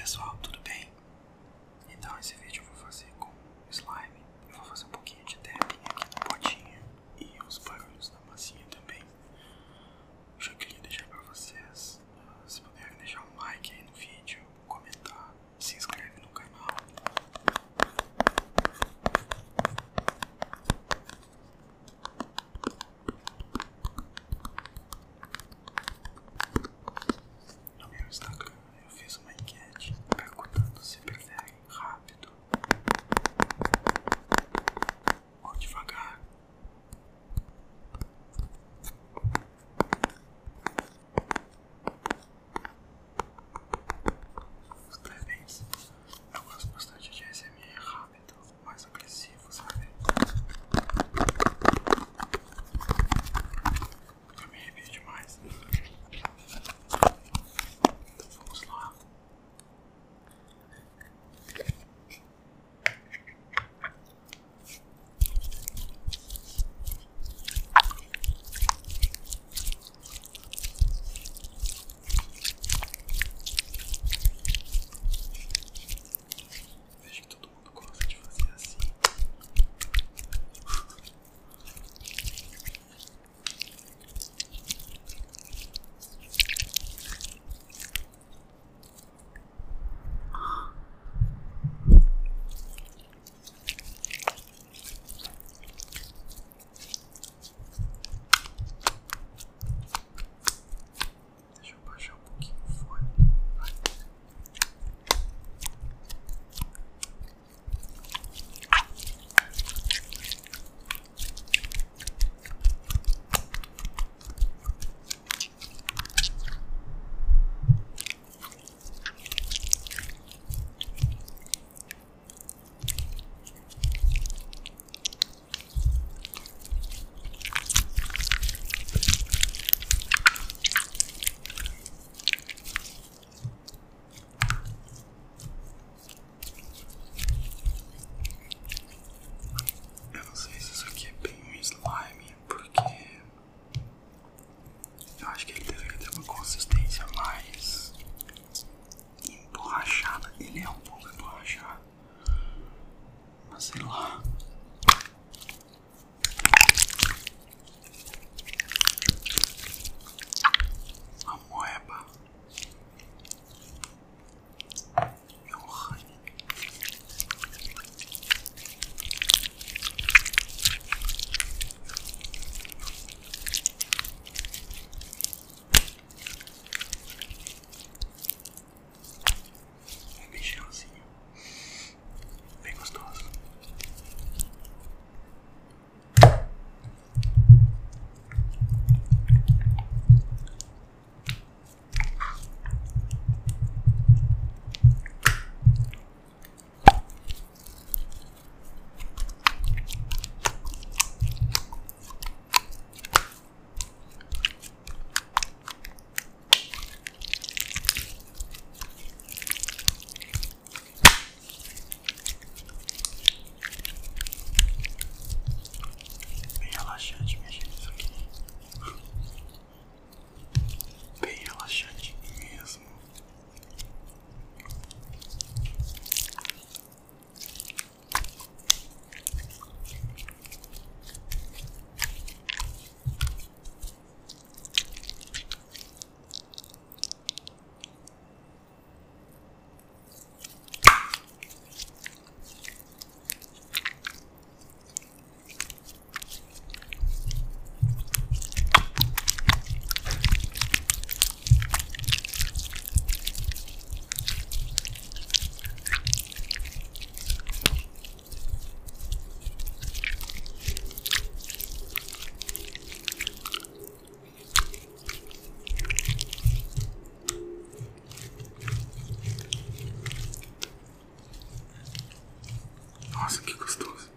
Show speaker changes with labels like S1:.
S1: pessoal, tudo bem? Então esse vídeo eu vou fazer com slime, eu vou fazer um pouquinho Nossa, que gostoso.